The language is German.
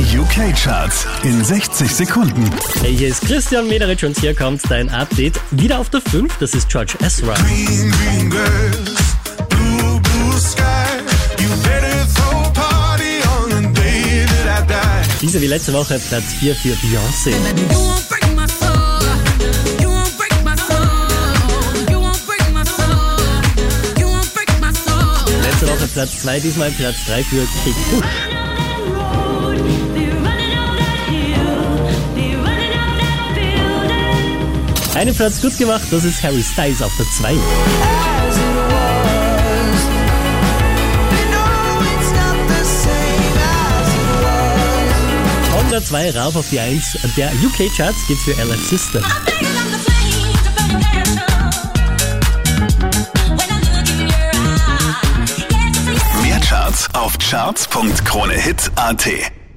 Die UK-Charts in 60 Sekunden. Hey, hier ist Christian Mederich und hier kommt dein Update. Wieder auf der 5, das ist George Ezra. Green, green grass, blue, blue sky. You better throw a party on the day that I die. Diese wie letzte Woche Platz 4 für Beyoncé. Letzte Woche Platz 2, diesmal Platz 3 für Kate Bush. Einen Platz gut gemacht, das ist Harry Styles auf der 2. Von der 2 rauf auf die 1 der UK-Charts geht's für LF System. Mehr Charts auf charts.kronehit.at.